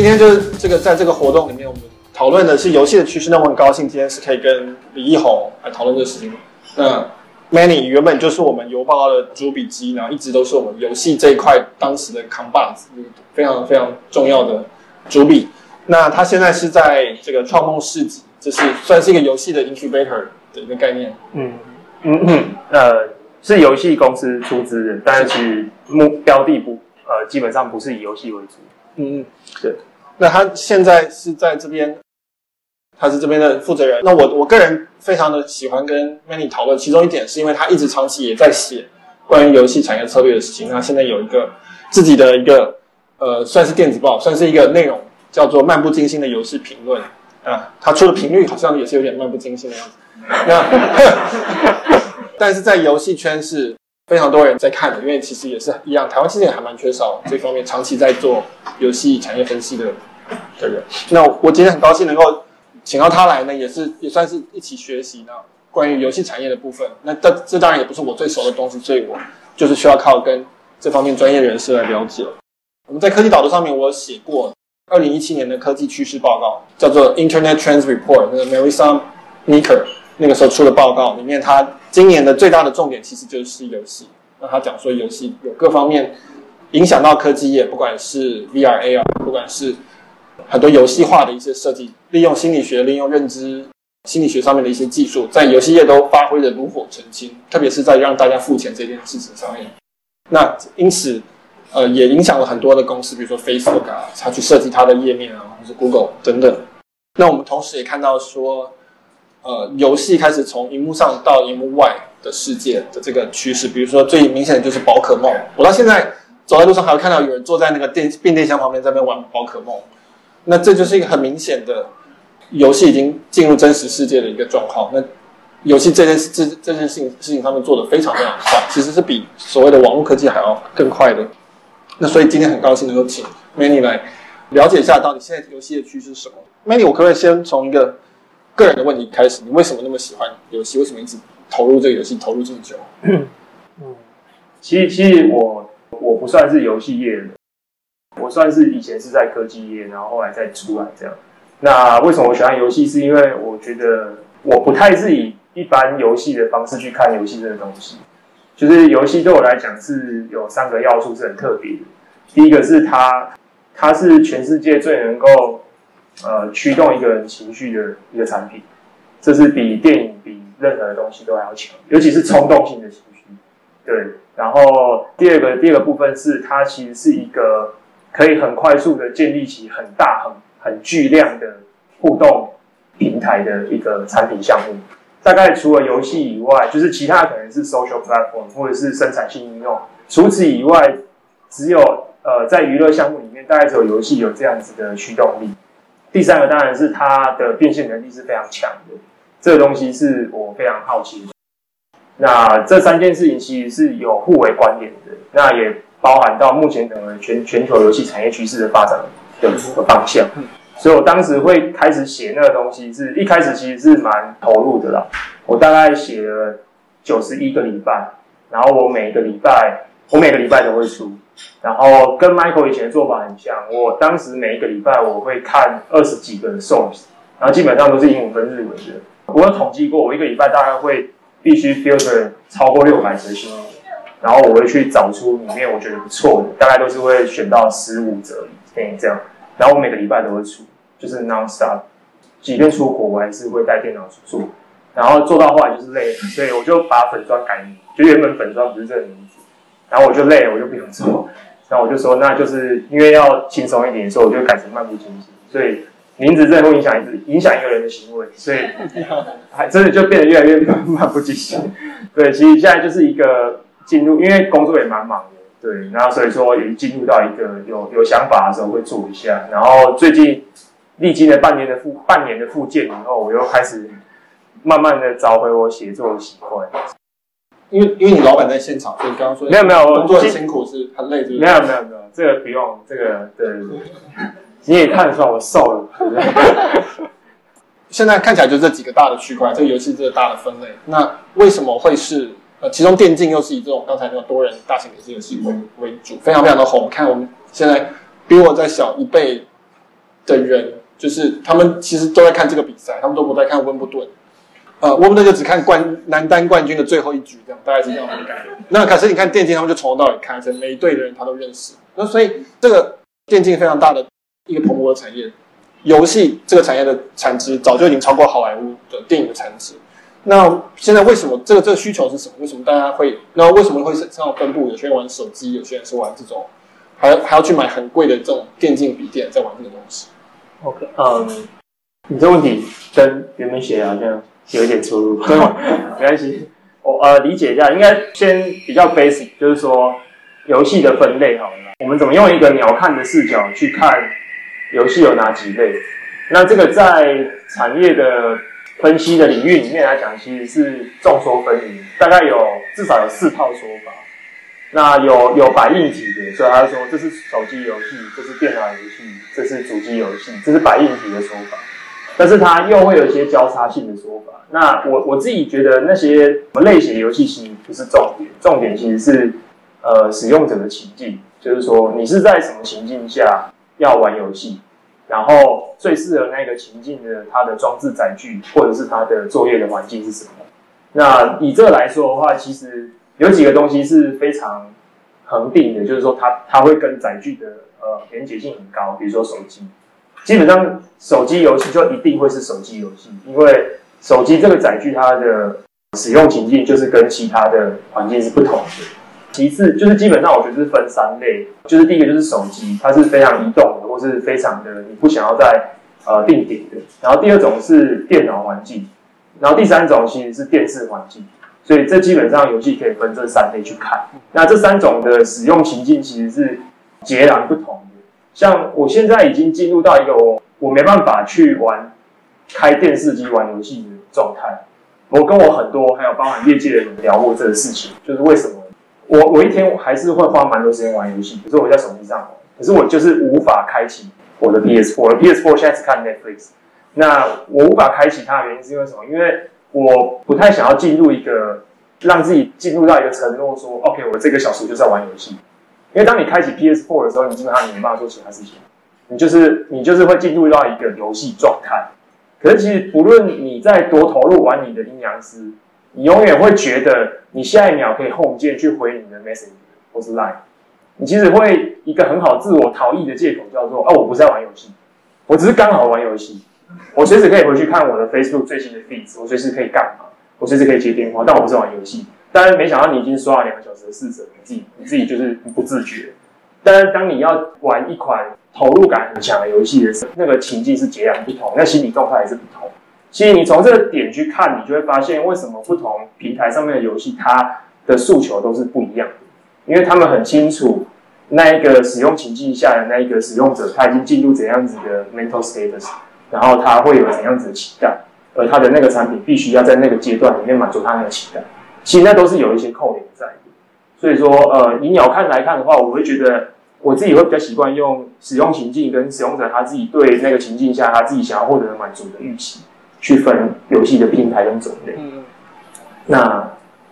今天就是这个在这个活动里面，我们讨论的是游戏的趋势。那我很高兴今天是可以跟李一红来讨论这个事情。那 Manny 原本就是我们邮报的主笔之一，然后一直都是我们游戏这一块当时的扛把子，非常非常重要的主笔。那他现在是在这个创梦市集，这是算是一个游戏的 incubator 的一个概念。嗯嗯嗯，呃，是游戏公司出资的，但是其实目标的不呃基本上不是以游戏为主。嗯嗯，对。那他现在是在这边。他是这边的负责人。那我我个人非常的喜欢跟 Manny 讨论，其中一点是因为他一直长期也在写关于游戏产业策略的事情。那现在有一个自己的一个呃，算是电子报，算是一个内容叫做《漫不经心的游戏评论》啊。他出的频率好像也是有点漫不经心的样子。那 但是在游戏圈是非常多人在看的，因为其实也是一样，台湾其实也还蛮缺少这方面长期在做游戏产业分析的 的人。那我今天很高兴能够。请到他来呢，也是也算是一起学习呢，关于游戏产业的部分。那这这当然也不是我最熟的东西，所以我就是需要靠跟这方面专业人士来了解。我们在科技岛的上面，我写过二零一七年的科技趋势报告，叫做 Internet Trends Report，那个 Marissa Meeker 那个时候出的报告里面，他今年的最大的重点其实就是游戏。那他讲说，游戏有各方面影响到科技业，不管是 VR、AR，不管是很多游戏化的一些设计，利用心理学、利用认知心理学上面的一些技术，在游戏业都发挥得炉火纯青，特别是在让大家付钱这件事情上面。那因此，呃，也影响了很多的公司，比如说 Facebook 啊，他去设计它的页面啊，或者是 Google 等等。那我们同时也看到说，呃，游戏开始从荧幕上到荧幕外的世界的这个趋势，比如说最明显的就是宝可梦。我到现在走在路上还会看到有人坐在那个电变电箱旁边在那玩宝可梦。那这就是一个很明显的，游戏已经进入真实世界的一个状况。那游戏这件事、这这件事情事情，他们做的非常非常快，其实是比所谓的网络科技还要更快的。那所以今天很高兴能够请 Many 来了解一下，到底现在游戏的趋势是什么。Many，我可不可以先从一个个人的问题开始？你为什么那么喜欢游戏？为什么一直投入这个游戏投入这么久？嗯，其实其实我我不算是游戏业的。我算是以前是在科技业，然后后来再出来这样。那为什么我喜欢游戏？是因为我觉得我不太是以一般游戏的方式去看游戏这个东西。就是游戏对我来讲是有三个要素是很特别的。第一个是它，它是全世界最能够呃驱动一个人情绪的一个产品，这是比电影、比任何东西都还要强，尤其是冲动性的情绪。对。然后第二个第二个部分是它其实是一个。可以很快速的建立起很大、很很巨量的互动平台的一个产品项目。大概除了游戏以外，就是其他可能是 social platform 或者是生产性应用。除此以外，只有呃在娱乐项目里面，大概只有游戏有这样子的驱动力。第三个当然是它的变现能力是非常强的，这个东西是我非常好奇的。那这三件事情其实是有互为关联的。那也。包含到目前整个全全球游戏产业趋势的发展的方向，所以我当时会开始写那个东西，是一开始其实是蛮投入的啦。我大概写了九十一个礼拜，然后我每个礼拜我每个礼拜都会出，然后跟 Michael 以前的做法很像。我当时每一个礼拜我会看二十几个 source，然后基本上都是英文跟日文的。我有统计过，我一个礼拜大概会必须 filter 超过六百则新闻。然后我会去找出里面我觉得不错的，大概都是会选到十五折电影这样。然后我每个礼拜都会出，就是 non-stop，即便出国我还是会带电脑去做。然后做到后来就是累，所以我就把粉专改名，就原本粉专不是这个名字。然后我就累了，我就不想做。然后我就说，那就是因为要轻松一点，所以我就改成漫不经心。所以名字真的会影响一影响一个人的行为，所以 还真的就变得越来越 漫不经心。对，其实现在就是一个。进入，因为工作也蛮忙的，对，然后所以说也进入到一个有有想法的时候会做一下，然后最近历经了半年的复半年的复健以后，我又开始慢慢的找回我写作的习惯。因为因为你老板在现场，所以刚刚说没有没有工作很辛苦是很累，是不是？没有没有没有，这个不用，这个对对对，你也看得出来我瘦了，对？现在看起来就这几个大的区块，这个游戏这个大的分类，那为什么会是？呃，其中电竞又是以这种刚才那种多人大型的这个游戏为为主，非常非常的红。看我们现在比我再小一倍的人，就是他们其实都在看这个比赛，他们都不在看温布顿。呃，温布顿就只看冠男单冠军的最后一局，这样大概是这样的感觉。那可是你看电竞，他们就从头到尾看，所以每一队的人他都认识。那所以这个电竞非常大的一个蓬勃的产业，游戏这个产业的产值早就已经超过好莱坞的电影的产值。那现在为什么这个这个需求是什么？为什么大家会？那为什么会是这样分布？有些人玩手机，有些人是玩这种，还还要去买很贵的这种电竞笔电在玩这个东西。OK，嗯，你这问题跟原本写好像有一点出入，对吗？没关系，我呃理解一下，应该先比较 basic，就是说游戏的分类好了。我们怎么用一个鸟瞰的视角去看游戏有哪几类？那这个在产业的。分析的领域里面来讲，其实是众说纷纭，大概有至少有四套说法。那有有摆硬体的，所以他说这是手机游戏，这是电脑游戏，这是主机游戏，这是摆硬体的说法。但是它又会有一些交叉性的说法。那我我自己觉得那些什么类型游戏其实不是重点，重点其实是呃使用者的情境，就是说你是在什么情境下要玩游戏。然后最适合那个情境的它的装置载具，或者是它的作业的环境是什么？那以这个来说的话，其实有几个东西是非常恒定的，就是说它它会跟载具的呃连接性很高。比如说手机，基本上手机游戏就一定会是手机游戏，因为手机这个载具它的使用情境就是跟其他的环境是不同的。其次就是基本上我觉得是分三类，就是第一个就是手机，它是非常移动的，或是非常的你不想要在呃定点的。然后第二种是电脑环境，然后第三种其实是电视环境。所以这基本上游戏可以分这三类去看。那这三种的使用情境其实是截然不同的。像我现在已经进入到一个我我没办法去玩开电视机玩游戏的状态。我跟我很多还有包含业界的人聊过这个事情，就是为什么。我我一天我还是会花蛮多时间玩游戏，可是我在手机上，可是我就是无法开启我的 PS4。我的 PS4 现在是看 Netflix，那我无法开启它的原因是因为什么？因为我不太想要进入一个让自己进入到一个承诺，说 OK，我这个小时就在玩游戏。因为当你开启 PS4 的时候，你基本上你没办法做其他事情，你就是你就是会进入到一个游戏状态。可是其实不论你再多投入玩你的阴阳师。你永远会觉得你下一秒可以 home 键去回你的 message 或是 line，你其实会一个很好自我逃逸的借口叫做啊，我不是在玩游戏，我只是刚好玩游戏，我随时可以回去看我的 Facebook 最新的 feeds，我随时可以干嘛，我随时可以接电话，但我不是玩游戏。但是没想到你已经刷了两个小时的四折，你自己你自己就是不自觉。但是当你要玩一款投入感很强的游戏的时候，那个情境是截然不同，那心理状态也是不同。其实你从这个点去看，你就会发现为什么不同平台上面的游戏，它的诉求都是不一样的。因为他们很清楚那一个使用情境下的那一个使用者，他已经进入怎样子的 mental status，然后他会有怎样子的期待，而他的那个产品必须要在那个阶段里面满足他那个期待。其实那都是有一些扣点在的。所以说，呃，以鸟看来看的话，我会觉得我自己会比较习惯用使用情境跟使用者他自己对那个情境下他自己想要获得的满足的预期。去分游戏的平台跟种类。嗯，那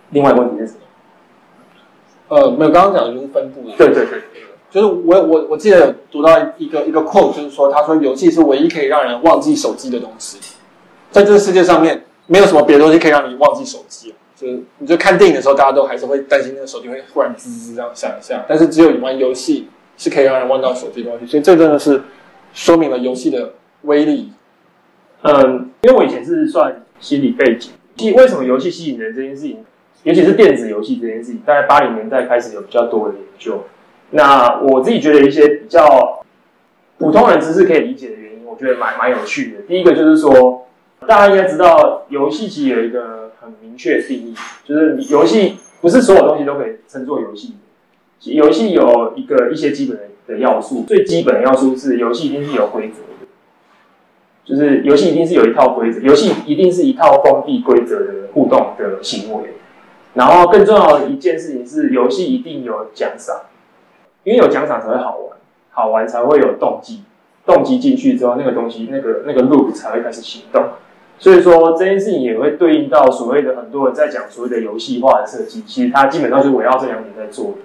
另外一个问题是什么？呃，没有，刚刚讲的就是分布的。对对对，就是我我我记得有读到一个一个 quote，就是说他说游戏是唯一可以让人忘记手机的东西，在这个世界上面没有什么别的东西可以让你忘记手机。就是你就看电影的时候，大家都还是会担心那个手机会忽然滋滋这样响一下，但是只有你玩游戏是可以让人忘掉手机的东西，所以这真的是说明了游戏的威力。嗯，因为我以前是算心理背景，其实为什么游戏吸引人这件事情，尤其是电子游戏这件事情，大概八零年代开始有比较多的研究。那我自己觉得一些比较普通人只是可以理解的原因，我觉得蛮蛮有趣的。第一个就是说，大家应该知道，游戏其实有一个很明确的定义，就是游戏不是所有东西都可以称作游戏。游戏有一个一些基本的的要素，最基本的要素是游戏一定是有规则。就是游戏一定是有一套规则，游戏一定是一套封闭规则的互动的行为。然后更重要的一件事情是，游戏一定有奖赏，因为有奖赏才会好玩，好玩才会有动机，动机进去之后，那个东西那个那个 loop 才会开始行动。所以说这件事情也会对应到所谓的很多人在讲所谓的游戏化的设计，其实它基本上是围绕这两点在做的。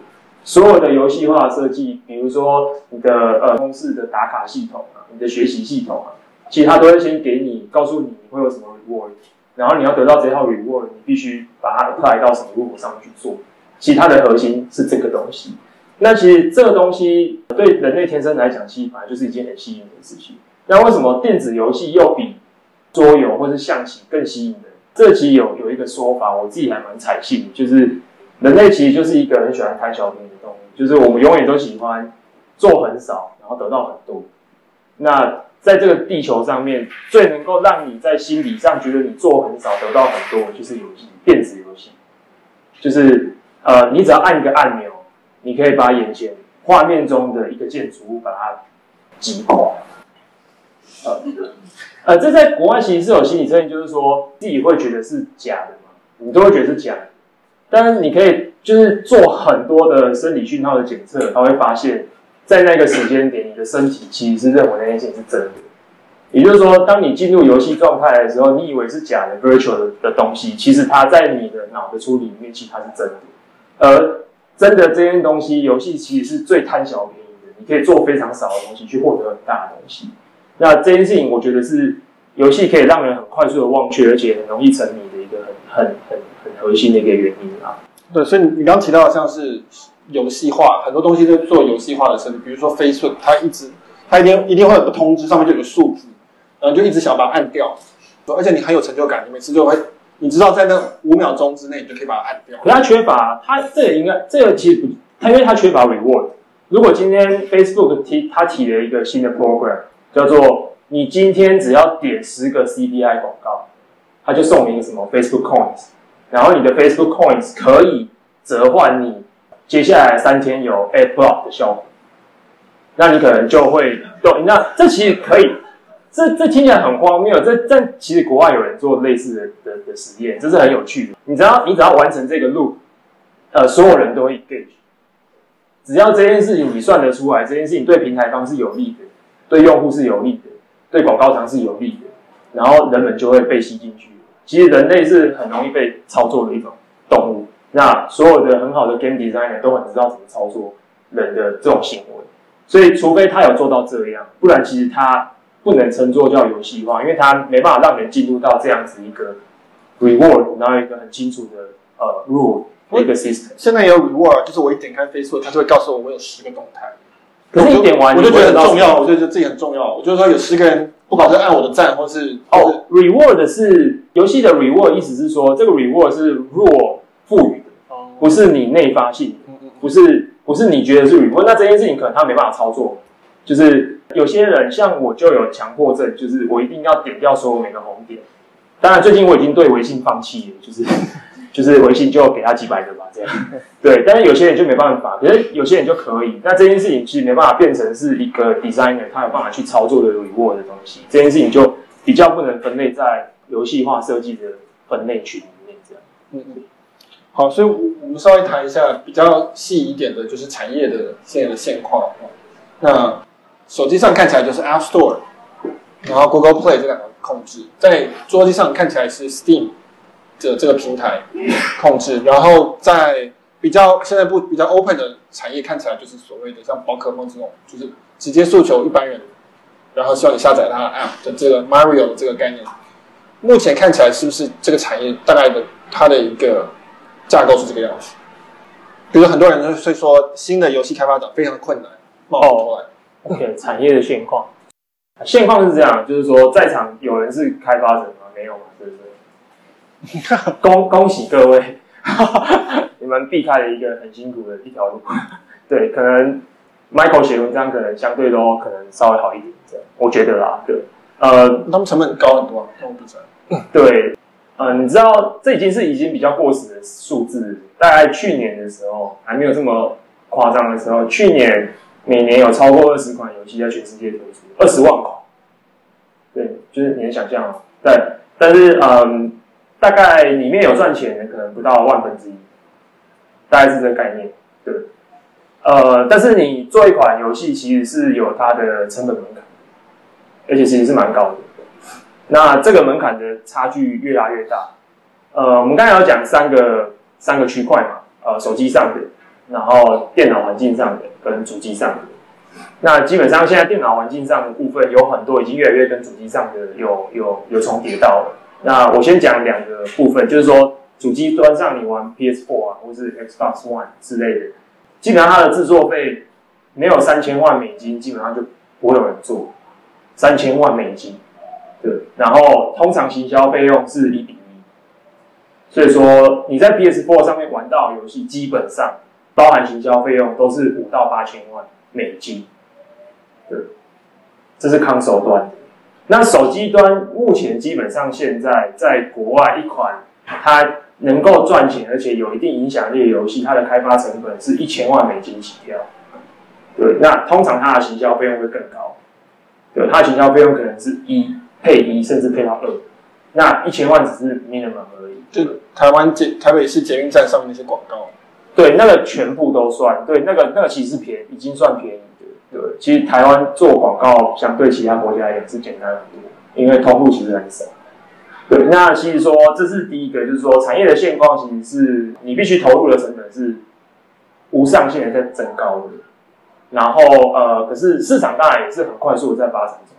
所有的游戏化设计，比如说你的呃公式的打卡系统。啊，你的学习系统啊，其实它都会先给你，告诉你你会有什么 reward，然后你要得到这套 reward，你必须把它 apply 到什么路上去做。其实它的核心是这个东西。那其实这个东西对人类天生来讲，其实本来就是一件很吸引的事情。那为什么电子游戏又比桌游或是象棋更吸引人？这其实有有一个说法，我自己还蛮采信，就是人类其实就是一个很喜欢贪小便宜的动物，就是我们永远都喜欢做很少，然后得到很多。那在这个地球上面，最能够让你在心理上觉得你做很少得到很多，就是游戏，电子游戏，就是呃，你只要按一个按钮，你可以把眼前画面中的一个建筑物把它击垮。呃，呃，这在国外其实是有心理测验，就是说自己会觉得是假的嘛，你都会觉得是假的。但是你可以就是做很多的生理讯号的检测，他会发现，在那个时间点，你的身体其实是认为那件事情是真的。也就是说，当你进入游戏状态的时候，你以为是假的 virtual 的东西，其实它在你的脑的处理里面，其实它是真的。而真的这件东西，游戏其实是最贪小便宜的，你可以做非常少的东西去获得很大的东西。那这件事情，我觉得是游戏可以让人很快速的忘却，而且很容易沉迷的一个很很很很核心的一个原因啊。对，所以你刚刚提到的像是游戏化，很多东西都做游戏化的设计，比如说 Facebook，它一直它一定一定会有个通知，上面就有数字，然后就一直想把它按掉，而且你很有成就感，你每次就会，你知道在那五秒钟之内，你就可以把它按掉。可它缺乏，它这个应该这个其实不，它因为它缺乏 reward。如果今天 Facebook 提它提了一个新的 program。叫做你今天只要点十个 CPI 广告，他就送你一个什么 Facebook Coins，然后你的 Facebook Coins 可以折换你接下来三天有 Ad Block 的效果，那你可能就会懂。那这其实可以，这这听起来很荒谬，这这其实国外有人做类似的的的实验，这是很有趣的。你只要你只要完成这个 loop，呃，所有人都会 engage，只要这件事情你算得出来，这件事情对平台方是有利的。对用户是有利的，对广告商是有利的，然后人们就会被吸进去。其实人类是很容易被操作的一种动物，那所有的很好的 game designer 都很知道怎么操作人的这种行为，所以除非他有做到这样，不然其实他不能称作叫游戏化，因为他没办法让人进入到这样子一个 reward，然后一个很清楚的呃 rule 一个 system。现在有 reward，就是我一点开 Facebook，他就会告诉我我有十个动态。可是你点完，我就觉得很重要，我就觉得自己很重要。我就说有十个人，不管是按我的赞，或是哦，reward 是游戏的 reward，意思是说这个 reward 是 rule 赋予的，不是你内发性，不是不是你觉得是 reward。那这件事情可能他没办法操作，就是有些人像我就有强迫症，就是我一定要点掉所有每个红点。当然，最近我已经对微信放弃了，就是。就是微信就给他几百个吧，这样。对，但是有些人就没办法，可是有些人就可以。那这件事情其实没办法变成是一个 designer 他有办法去操作的 reward 的东西。这件事情就比较不能分类在游戏化设计的分类群里面，这样。嗯嗯。好，所以我我们稍微谈一下比较细一点的，就是产业的现在的现况。那手机上看起来就是 App Store，然后 Google Play 这两个控制，在桌机上看起来是 Steam。的这个平台控制，然后在比较现在不比较 open 的产业看起来就是所谓的像宝可梦这种，就是直接诉求一般人，然后希望你下载它的 app 的这个 Mario 这个概念，目前看起来是不是这个产业大概的它的一个架构是这个样子？比如很多人会说新的游戏开发者非常困难，冒头来。OK，产业的现况，现况是这样，就是说在场有人是开发者吗？没有吗？对不对？恭恭喜各位，你们避开了一个很辛苦的一条路。对，可能 Michael 写文章可能相对都可能稍微好一点，这样我觉得啦。对，呃，他们成本高很多，他们比赛。对，呃，你知道这已经是已经比较过时的数字。大概去年的时候还没有这么夸张的时候，去年每年有超过二十款游戏在全世界推出，二十万款。对，就是你能想象吗？对，但是嗯。大概里面有赚钱的可能不到万分之一，大概是这个概念。对，呃，但是你做一款游戏其实是有它的成本门槛，而且其实是蛮高的。那这个门槛的差距越拉越大。呃，我们刚才有讲三个三个区块嘛，呃，手机上的，然后电脑环境上的，跟主机上的。那基本上现在电脑环境上的部分有很多已经越来越跟主机上的有有有重叠到了。那我先讲两个部分，就是说主机端上你玩 PS4 啊，或是 Xbox One 之类的，基本上它的制作费没有三千万美金，基本上就不会有人做。三千万美金，对，然后通常行销费用是一比一，所以说你在 PS4 上面玩到游戏，基本上包含行销费用都是五到八千万美金，对，这是 console 端。那手机端目前基本上现在在国外一款它能够赚钱而且有一定影响力的游戏，它的开发成本是一千万美金起跳，对，那通常它的行销费用会更高。对，它的行销费用可能是一配一，甚至配到二，那一千万只是 minimum 而已。就台湾捷台北市捷运站上面那些广告，对，那个全部都算。对，那个那个其实便宜，已经算便宜的。对，其实台湾做广告相对其他国家也是简单很多，因为通路其实很少。对，那其实说这是第一个，就是说产业的现况其实是你必须投入的成本是无上限的在增高的。然后呃，可是市场当然也是很快速的在发展中。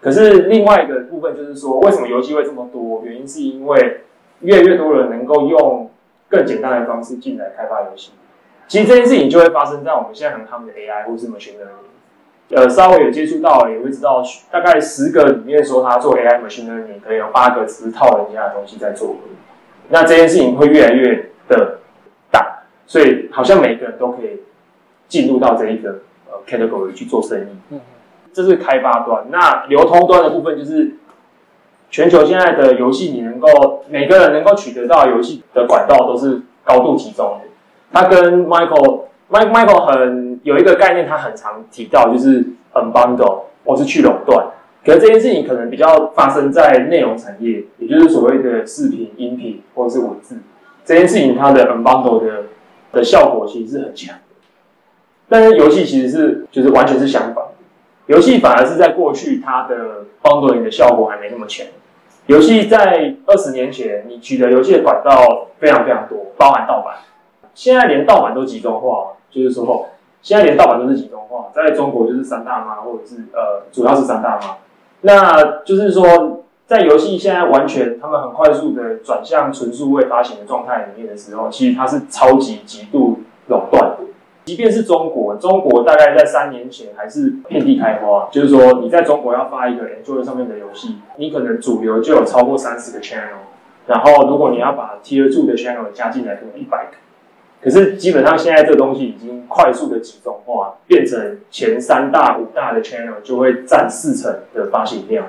可是另外一个部分就是说，为什么游戏会这么多？原因是因为越来越多人能够用更简单的方式进来开发游戏。其实这件事情就会发生在我们现在很夯的 AI 或是 machine learning。呃，稍微有接触到也会知道，大概十个里面说他做 AI machine learning，可能有八个只是套人家的东西在做。那这件事情会越来越的大，所以好像每个人都可以。进入到这一个呃 category 去做生意，嗯，这是开发端。那流通端的部分就是全球现在的游戏，你能够每个人能够取得到游戏的管道都是高度集中的。他跟 Michael Mike Michael 很有一个概念，他很常提到就是 unbundle 或是去垄断。可是这件事情可能比较发生在内容产业，也就是所谓的视频、音频或者是文字这件事情，它的 unbundle 的的效果其实是很强。但是游戏其实是就是完全是相反，游戏反而是在过去它的帮助你的效果还没那么强。游戏在二十年前，你取得游戏的管道非常非常多，包含盗版。现在连盗版都集中化，就是说现在连盗版都是集中化，在中国就是三大妈或者是呃主要是三大妈。那就是说在游戏现在完全他们很快速的转向纯数位发行的状态里面的时候，其实它是超级极度垄断。即便是中国，中国大概在三年前还是遍地开花。就是说，你在中国要发一个 Android 上面的游戏，你可能主流就有超过三十个 channel，然后如果你要把 Tier Two 的 channel 加进来，可能一百个。可是基本上现在这个东西已经快速的集中化，变成前三大、五大的 channel 就会占四成的发行量，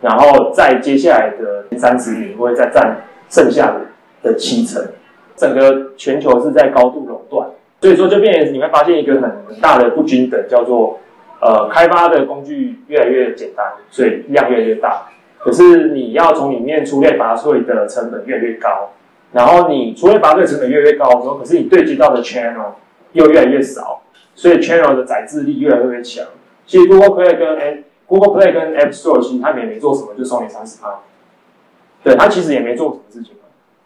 然后在接下来的三十名会再占剩下的七成，整个全球是在高度垄断。所以说，就变成你会发现一个很很大的不均等，叫做呃，开发的工具越来越简单，所以量越来越大。可是你要从里面出类拔萃的成本越来越高，然后你出类拔萃成本越来越高的时候，可是你对接到的 channel 又越来越少，所以 channel 的宰制力越来越强。其实 Google Play 跟 Google Play 跟 App Store 其实他们也没做什么，就收你三十趴。对，他其实也没做什么事情，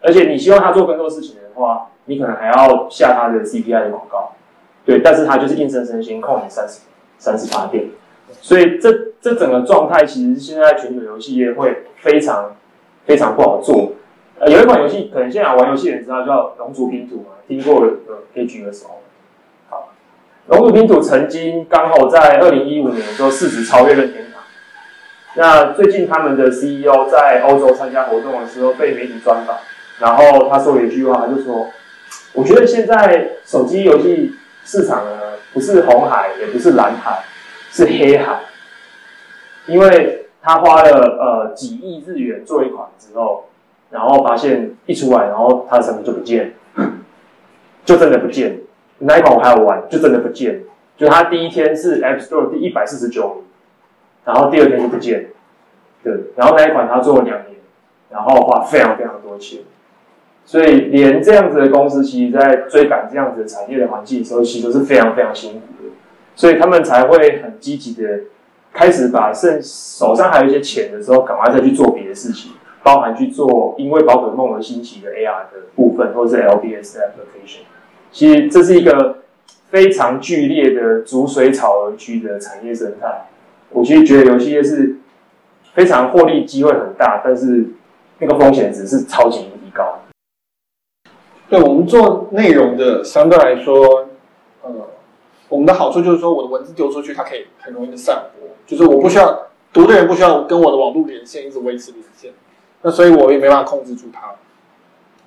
而且你希望他做更多事情的话。你可能还要下他的 CPI 的广告，对，但是他就是硬生生先扣你三十三十八点，所以这这整个状态其实现在全球游戏业会非常非常不好做。有一款游戏可能现在玩游戏的人知道叫《龙族拼图》嘛，听过的可以举个手。好，《龙族拼图》曾经刚好在二零一五年的时候市值超越任天堂。那最近他们的 CEO 在欧洲参加活动的时候被媒体专访，然后他说了一句话，他就说。我觉得现在手机游戏市场呢，不是红海，也不是蓝海，是黑海。因为他花了呃几亿日元做一款之后，然后发现一出来，然后他的产品就不见，就真的不见。哪一款我还要玩，就真的不见。就他第一天是 App Store 第一百四十九名，然后第二天就不见。对，然后那一款他做了两年，然后花非常非常多钱。所以，连这样子的公司，其实，在追赶这样子的产业的环境的时候，其实都是非常非常辛苦的。所以，他们才会很积极的开始把剩手上还有一些钱的时候，赶快再去做别的事情，包含去做因为宝可梦而兴起的 AR 的部分，或者是 LBS 的 application。其实，这是一个非常剧烈的逐水草而居的产业生态。我其实觉得游戏业是非常获利机会很大，但是那个风险值是超级。对，我们做内容的，相对来说，呃，我们的好处就是说，我的文字丢出去，它可以很容易的散播，就是我不需要读的人不需要跟我的网络连线一直维持连线，那所以我也没办法控制住它。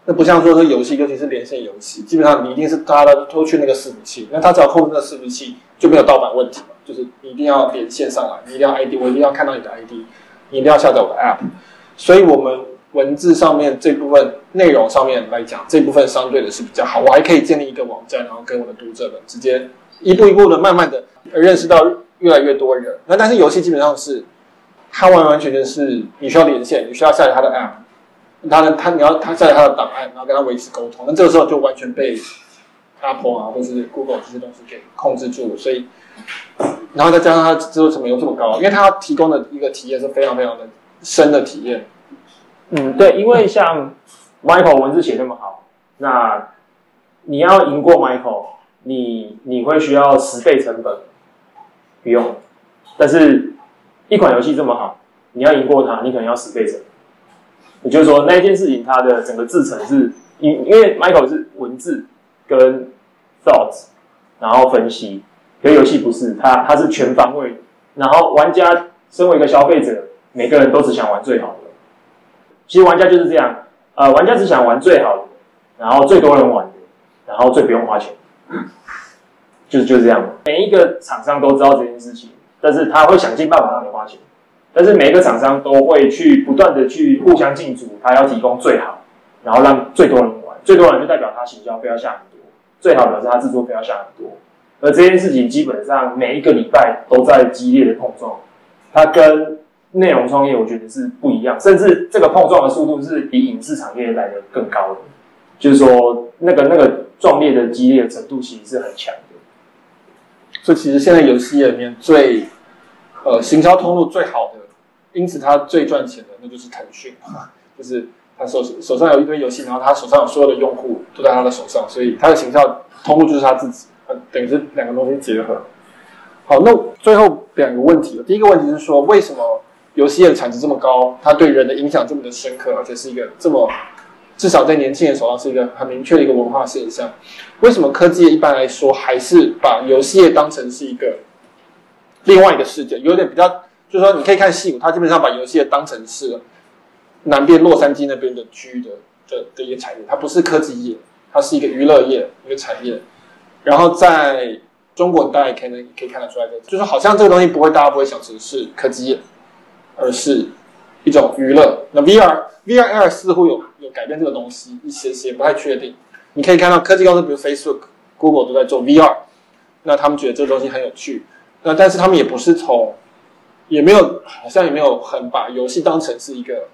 那不像说这游戏，尤其是连线游戏，基本上你一定是大家都去那个伺服器，那他只要控制那个伺服器，就没有盗版问题嘛。就是你一定要连线上来，你一定要 ID，我一定要看到你的 ID，你一定要下载我的 App。所以，我们文字上面这部分内容上面来讲，这部分相对的是比较好。我还可以建立一个网站，然后跟我的读者们直接一步一步的、慢慢的认识到越来越多人。那但是游戏基本上是，它完完全全是你需要连线，你需要下载它的 App。他呢，他你要他下载他的档案，然后跟他维持沟通，那这个时候就完全被 Apple 啊，或是 Google 这些东西给控制住了。所以，然后再加上它制作成本又这么高，因为它提供的一个体验是非常非常的深的体验。嗯，对，因为像 Michael 文字写那么好，那你要赢过 Michael，你你会需要十倍成本，不用。但是，一款游戏这么好，你要赢过它，你可能要十倍成本。也就是说，那件事情它的整个制程是，因因为 Michael 是文字跟 thoughts，然后分析，可游戏不是，它它是全方位。然后玩家身为一个消费者，每个人都只想玩最好的。其实玩家就是这样，呃，玩家只想玩最好的，然后最多人玩的，然后最不用花钱，就是就是这样。每一个厂商都知道这件事情，但是他会想尽办法让你花钱。但是每一个厂商都会去不断的去互相竞逐，他要提供最好，然后让最多人玩，最多人就代表他行销费要下很多，最好表示他制作费要下很多。而这件事情基本上每一个礼拜都在激烈的碰撞，它跟内容创业我觉得是不一样，甚至这个碰撞的速度是比影视产业来的更高的，就是说那个那个壮烈的激烈程度其实是很强的。所以其实现在游戏业里面最呃行销通路最好的。因此，他最赚钱的那就是腾讯，就是他手手上有一堆游戏，然后他手上有所有的用户都在他的手上，所以他的行销通路就是他自己，等于是两个东西结合。好，那最后两个问题，第一个问题是说，为什么游戏业的产值这么高，它对人的影响这么的深刻，而且是一个这么至少在年轻人手上是一个很明确的一个文化现象？为什么科技业一般来说还是把游戏业当成是一个另外一个世界，有点比较？就是说，你可以看戏骨，他基本上把游戏业当成是南边洛杉矶那边的区域的的的一个产业，它不是科技业，它是一个娱乐业一个产业。然后在中国，大家可以也可以看得出来，就是好像这个东西不会，大家不会想成是科技业，而是一种娱乐。那 VR VR AR 似乎有有改变这个东西一些些，不太确定。你可以看到科技公司，比如 Facebook、Google 都在做 VR，那他们觉得这个东西很有趣，那但是他们也不是从也没有，好像也没有很把游戏当成是一个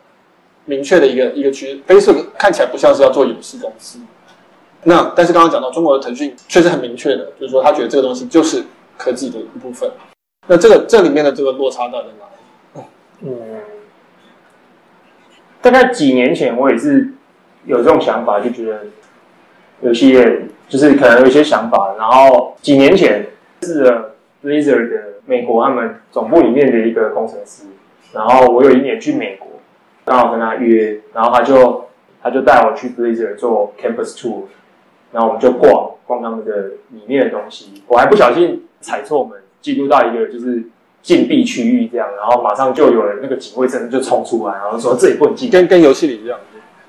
明确的一个一个区。Facebook 看起来不像是要做游戏公司。那但是刚刚讲到中国的腾讯确实很明确的，就是说他觉得这个东西就是科技的一部分。那这个这里面的这个落差到底哪？嗯，大概几年前我也是有这种想法，就觉得游戏业就是可能有一些想法。然后几年前是 Blizzard 的。美国他们总部里面的一个工程师，然后我有一年去美国，刚好跟他约，然后他就他就带我去 Blizzard 做 Campus Tour，然后我们就逛逛他们的里面的东西，我还不小心踩错门，进入到一个就是禁闭区域这样，然后马上就有人那个警卫真的就冲出来，然后说这里不能进，跟跟游戏里一样，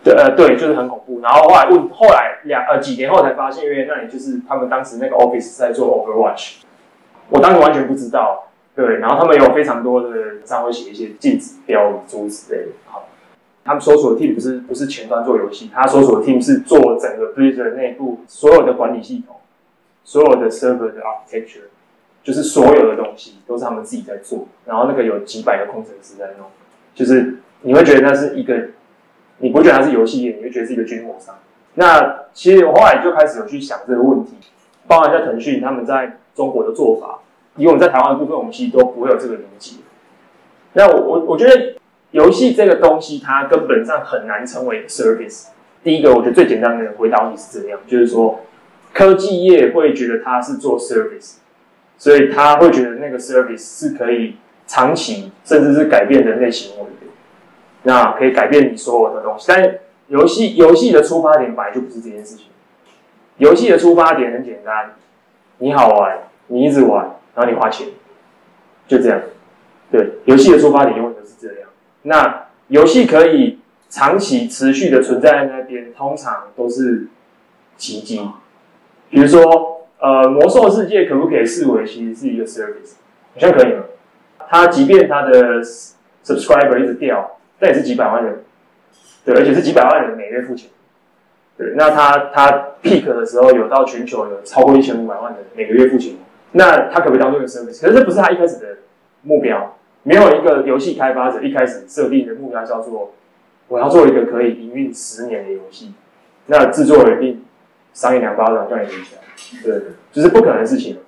对呃对，就是很恐怖。然后后来问，后来两呃几年后才发现，因为那里就是他们当时那个 Office 在做 Overwatch。我当时完全不知道，对，然后他们有非常多的，上会写一些禁止标语诸如此类的。好，他们搜索的 team 不是不是前端做游戏，他搜索的 team 是做整个 Blizzard 内部所有的管理系统，所有的 server 的 architecture，就是所有的东西都是他们自己在做。然后那个有几百个工程师在弄，就是你会觉得那是一个，你不会觉得它是游戏业，你会觉得是一个军火商。那其实我后来就开始有去想这个问题，包含在腾讯他们在。中国的做法，以我们在台湾的部分，我们其实都不会有这个理解。那我我我觉得游戏这个东西，它根本上很难成为 service。第一个，我觉得最简单的回答问题是这样，就是说，科技业会觉得它是做 service，所以他会觉得那个 service 是可以长期甚至是改变人类行为的，那可以改变你所有的东西。但游戏游戏的出发点本来就不是这件事情，游戏的出发点很简单，你好玩，你一直玩，然后你花钱，就这样。对，游戏的出发点永远都是这样。那游戏可以长期持续的存在在那边，通常都是奇迹。比如说，呃，魔兽世界可不可以视为其实是一个 service？好像可以吗？它即便它的 subscriber 一直掉，但也是几百万人，对，而且是几百万人每月付钱。对，那它它 peak 的时候有到全球有超过一千五百万人每个月付钱，那它可不可以当做一个 service？可是这不是它一开始的目标。没有一个游戏开发者一开始设定的目标叫做我要做一个可以营运十年的游戏，那制作人定赏你两巴掌叫你回家，对，就是不可能的事情。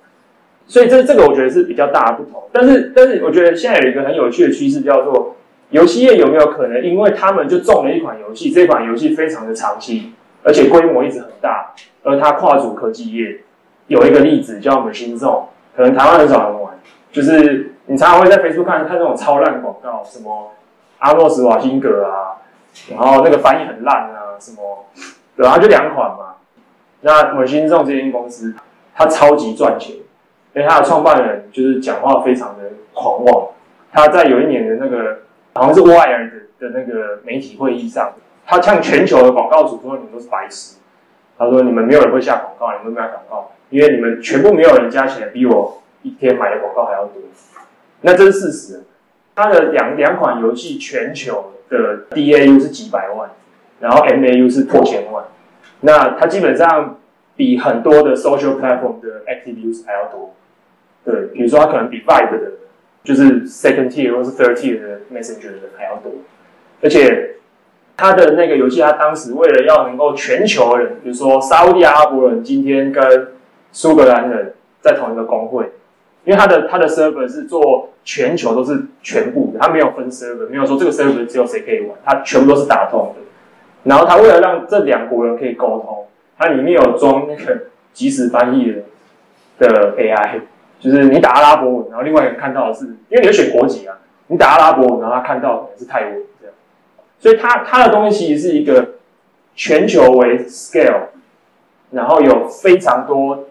所以这这个我觉得是比较大的不同。但是但是我觉得现在有一个很有趣的趋势叫做游戏业有没有可能因为他们就中了一款游戏，这款游戏非常的长期，而且规模一直很大，而它跨足科技业。有一个例子叫 Machine Zone，可能台湾很少人玩，就是。你常常会在 Facebook 看看那种超烂广告，什么阿诺斯瓦辛格啊，然后那个翻译很烂啊，什么，对啊，就两款嘛。那 Machine Zone 这间公司，它超级赚钱，因为它的创办人就是讲话非常的狂妄。他在有一年的那个好像是 Wire 的的那个媒体会议上，他向全球的广告主说：“你们都是白痴。”他说：“你们没有人会下广告，你们没有广告，因为你们全部没有人加起来比我一天买的广告还要多。”那这是事实。他的两两款游戏全球的 DAU 是几百万，然后 MAU 是破千万。那它基本上比很多的 social platform 的 active use 还要多。对，比如说它可能比 Vibe 的，就是 second tier 或是 third tier 的 Messenger 的还要多。而且它的那个游戏，它当时为了要能够全球人，比如说沙乌地阿拉伯人今天跟苏格兰人在同一个公会。因为它的它的 server 是做全球都是全部的，它没有分 server，没有说这个 server 只有谁可以玩，它全部都是打通的。然后他为了让这两国人可以沟通，它里面有装那个即时翻译的的 AI，就是你打阿拉伯文，然后另外一个人看到的是，因为你要选国籍啊，你打阿拉伯文，然后他看到的是泰文这样，所以它它的东西其实是一个全球为 scale，然后有非常多。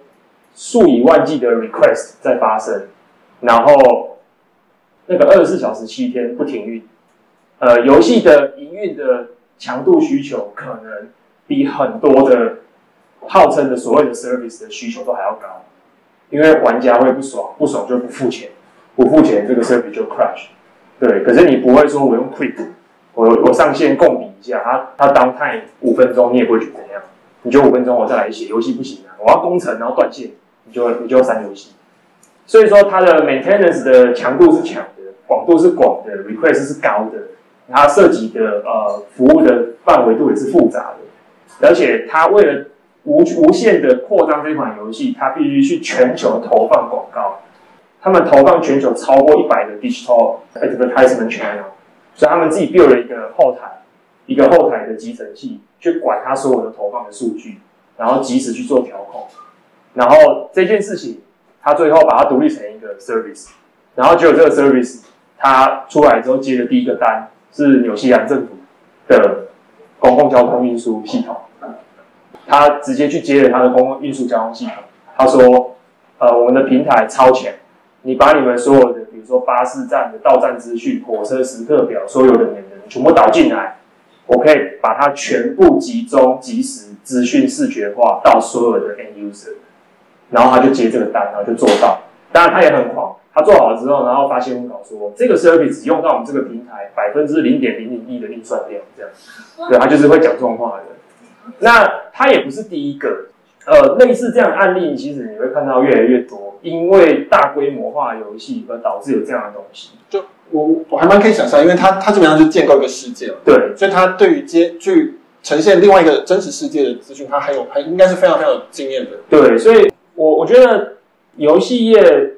数以万计的 request 在发生，然后那个二十四小时七天不停运，呃，游戏的营运的强度需求可能比很多的号称的所谓的 service 的需求都还要高，因为玩家会不爽，不爽就不付钱，不付钱这个 service 就 crash，对，可是你不会说我用 quick，我我上线共比一下，它它 downtime 五分钟，你也不会觉得怎样，你就五分钟我再来写游戏不行啊，我要攻城然后断线。你就你就删游戏，所以说它的 maintenance 的强度是强的，广度是广的，request 是高的，它涉及的呃服务的范围度也是复杂的，而且它为了无无限的扩张这款游戏，它必须去全球投放广告，他们投放全球超过一百个 digital advertisement channel，所以他们自己 build 了一个后台，一个后台的集成器，去管它所有的投放的数据，然后及时去做调控。然后这件事情，他最后把它独立成一个 service，然后只有这个 service，他出来之后接的第一个单是纽西兰政府的公共交通运输系统，他直接去接了他的公共运输交通系统，他说，呃，我们的平台超强，你把你们所有的，比如说巴士站的到站资讯、火车时刻表，所有的人全部导进来，我可以把它全部集中、即时资讯视觉化到所有的 end user。然后他就接这个单，然后就做到。当然他也很狂，他做好了之后，然后发新闻稿说，这个 service 只用到我们这个平台百分之零点零零一的运算量，这样。对，他就是会讲这种话的。那他也不是第一个，呃，类似这样的案例，其实你会看到越来越多，因为大规模化游戏而导致有这样的东西。就我我还蛮可以想象，因为他他基本上就建构一个世界了，对，所以他对于接去呈现另外一个真实世界的资讯，他还有还应该是非常非常有经验的。对，所以。我我觉得游戏业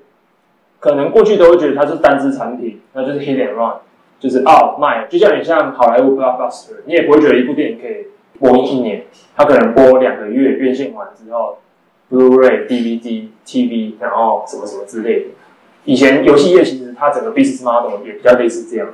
可能过去都会觉得它是单支产品，那就是 hit and run，就是哦卖，就像你像好莱坞 blockbuster，你也不会觉得一部电影可以播一年，它可能播两个月，院线完之后 Blu-ray、DVD、TV，然后什么什么之类的。以前游戏业其实它整个 business model 也比较类似这样，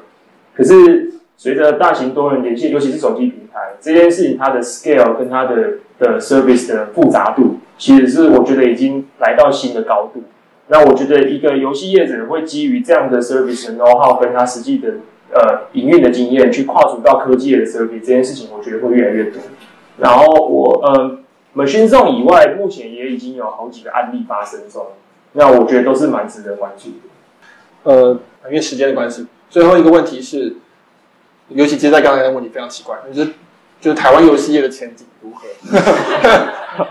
可是随着大型多人连线，尤其是手机平台这件事情，它的 scale 跟它的的 service 的复杂度，其实是我觉得已经来到新的高度。那我觉得一个游戏业者会基于这样的 service 的 know how 跟他实际的呃营运的经验，去跨足到科技的 service 这件事情，我觉得会越来越多。然后我呃 Machine Zone 以外，目前也已经有好几个案例发生中。那我觉得都是蛮值得关注的。呃，因为时间的关系，最后一个问题是，尤其接在刚才的问题非常奇怪，就是就是台湾游戏业的前景如何？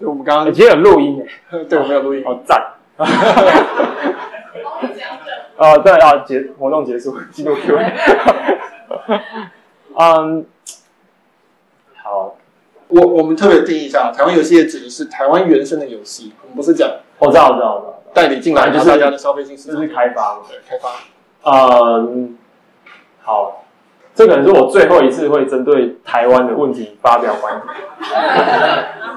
就我们刚刚今天有录音哎，对，我们有录音，好赞。啊，对啊，结活动结束，进入 Q&A。嗯，好。我我们特别定义一下，台湾游戏业指的是台湾原生的游戏，我们不是讲，我知道，我知道，我知道，代理进来就是大家的消费性市场，就是开发，对，开发。嗯，好，这可能是我最后一次会针对台湾的问题发表观点。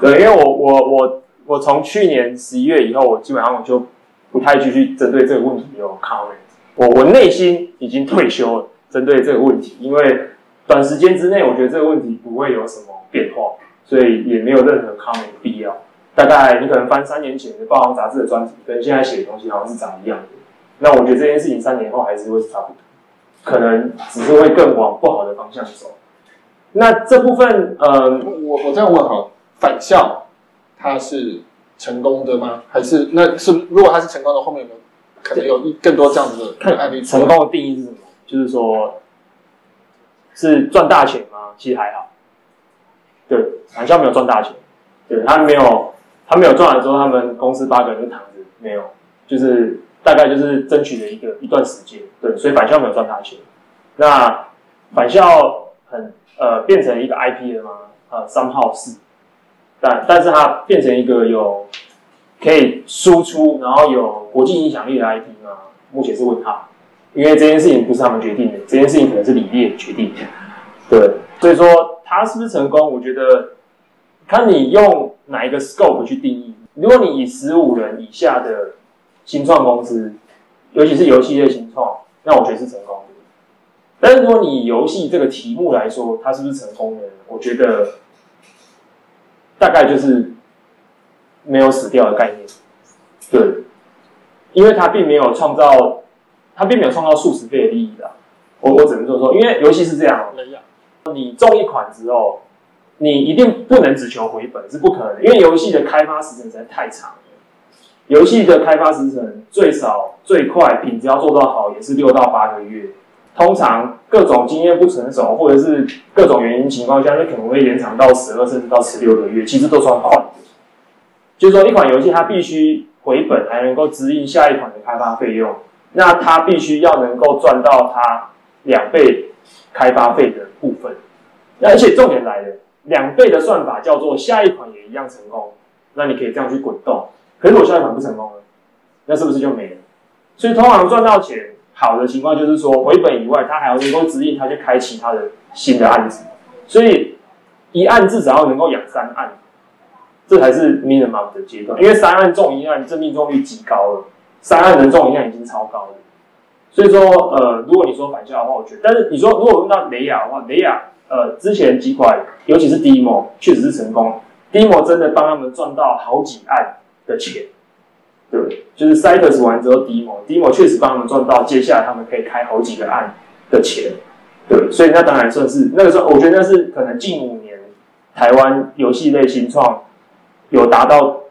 对，因为我我我我从去年十一月以后，我基本上我就不太继续针对这个问题有 comment。我我内心已经退休了，针对这个问题，因为短时间之内，我觉得这个问题不会有什么变化。所以也没有任何 comment 的必要。大概你可能翻三年前的《报行杂志》的专题，跟现在写的东西好像是长一样的。那我觉得这件事情三年后还是会差不多，可能只是会更往不好的方向走。那这部分，呃，我我这样问哈，返校它是成功的吗？还是那是如果它是成功的，后面有没有可能有更多这样子的案例？成功的定义是什么？就是说，是赚大钱吗？其实还好。对，返校没有赚大钱，对，他没有，他没有赚完之后，他们公司八个人就躺着，没有，就是大概就是争取了一个一段时间，对，所以返校没有赚大钱。那返校很呃变成一个 IP 了吗？呃，somehow 是，但但是它变成一个有可以输出，然后有国际影响力的 IP 吗？目前是问号，因为这件事情不是他们决定的，这件事情可能是李烈决定的，对，所以说。他是不是成功？我觉得看你用哪一个 scope 去定义。如果你以十五人以下的新创公司，尤其是游戏类新创，那我觉得是成功的。但是如果你以游戏这个题目来说，它是不是成功的？我觉得大概就是没有死掉的概念。对，因为它并没有创造，它并没有创造数十倍的利益的。我我只能这么说，因为游戏是这样。你中一款之后，你一定不能只求回本，是不可能的，因为游戏的开发时间实在太长了。游戏的开发时程最少最快，品质要做到好，也是六到八个月。通常各种经验不成熟，或者是各种原因情况下，就可能会延长到十二甚至到十六个月，其实都算快。就是说，一款游戏它必须回本，还能够支应下一款的开发费用，那它必须要能够赚到它两倍开发费的部分，那而且重点来了，两倍的算法叫做下一款也一样成功，那你可以这样去滚动。可是如果下一款不成功了，那是不是就没了？所以通常赚到钱好的情况就是说回本以外，他还要能够指引他去开启他的新的案子，所以一案至少要能够养三案，这才是 minimum 的阶段。因为三案中一案，这命中率极高了，三案能中一案已经超高了。所以说，呃，如果你说返校的话，我觉得，但是你说如果问到雷亚的话，雷亚，呃，之前几款，尤其是 Demo，确实是成功，Demo 真的帮他们赚到好几案的钱，对，就是 Cytus 完之后，Demo，Demo 确实帮他们赚到，接下来他们可以开好几个案的钱，对，所以那当然算是那个时候，我觉得那是可能近五年台湾游戏类新创有达到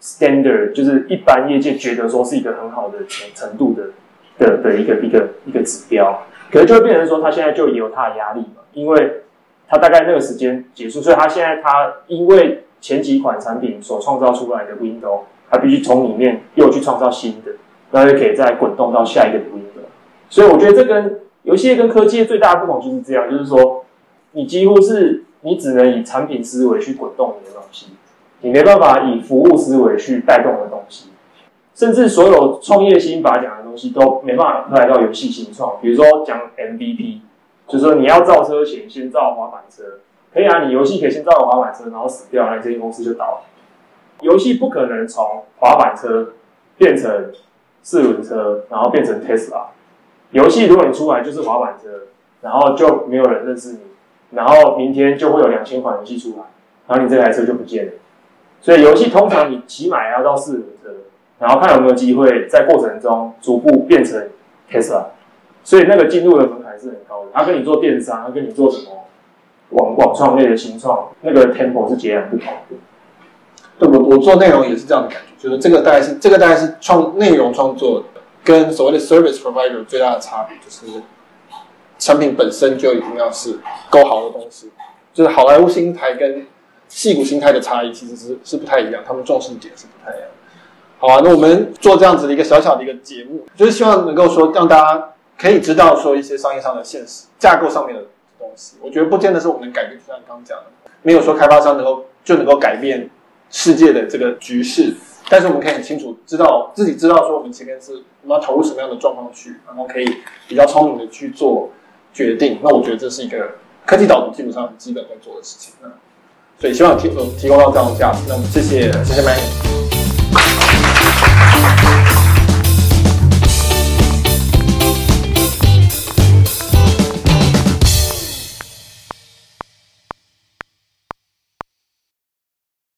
standard，就是一般业界觉得说是一个很好的程程度的。的的一个一个一个指标，可能就会变成说，他现在就也有他的压力嘛，因为他大概那个时间结束，所以他现在他因为前几款产品所创造出来的 window，他必须从里面又去创造新的，然后就可以再滚动到下一个 window。所以我觉得这跟游戏跟科技最大的不同就是这样，就是说你几乎是你只能以产品思维去滚动你的东西，你没办法以服务思维去带动的东西。甚至所有创业新法讲的东西都没办法来到游戏新创。比如说讲 MVP，就是说你要造车前先造滑板车，可以啊，你游戏可以先造个滑板车，然后死掉，那这间公司就倒了。游戏不可能从滑板车变成四轮车，然后变成 Tesla。游戏如果你出来就是滑板车，然后就没有人认识你，然后明天就会有两千款游戏出来，然后你这台车就不见了。所以游戏通常你起码要到四轮车，然后看有没有机会在过程中逐步变成 Tesla。所以那个进入的门槛是很高的。他跟你做电商，他跟你做什么网网创类的新创，那个 tempo 是截然不同的。对，我我做内容也是这样的感觉，就是这个大概是这个大概是创内容创作跟所谓的 service provider 最大的差别，就是产品本身就一定要是够好的东西。就是好莱坞心态跟戏骨心态的差异其实是是不太一样，他们重视点是不太一样。好啊，那我们做这样子的一个小小的一个节目，就是希望能够说让大家可以知道说一些商业上的现实架构上面的东西。我觉得不见得是我们能改变，就像刚刚讲的，没有说开发商能够就能够改变世界的这个局势，但是我们可以很清楚知道自己知道说我们前面是我们要投入什么样的状况去，然后可以比较聪明的去做决定。那我觉得这是一个科技导读基本上基本会做的事情。那所以希望提提供到这样的价值。那么谢谢谢谢们。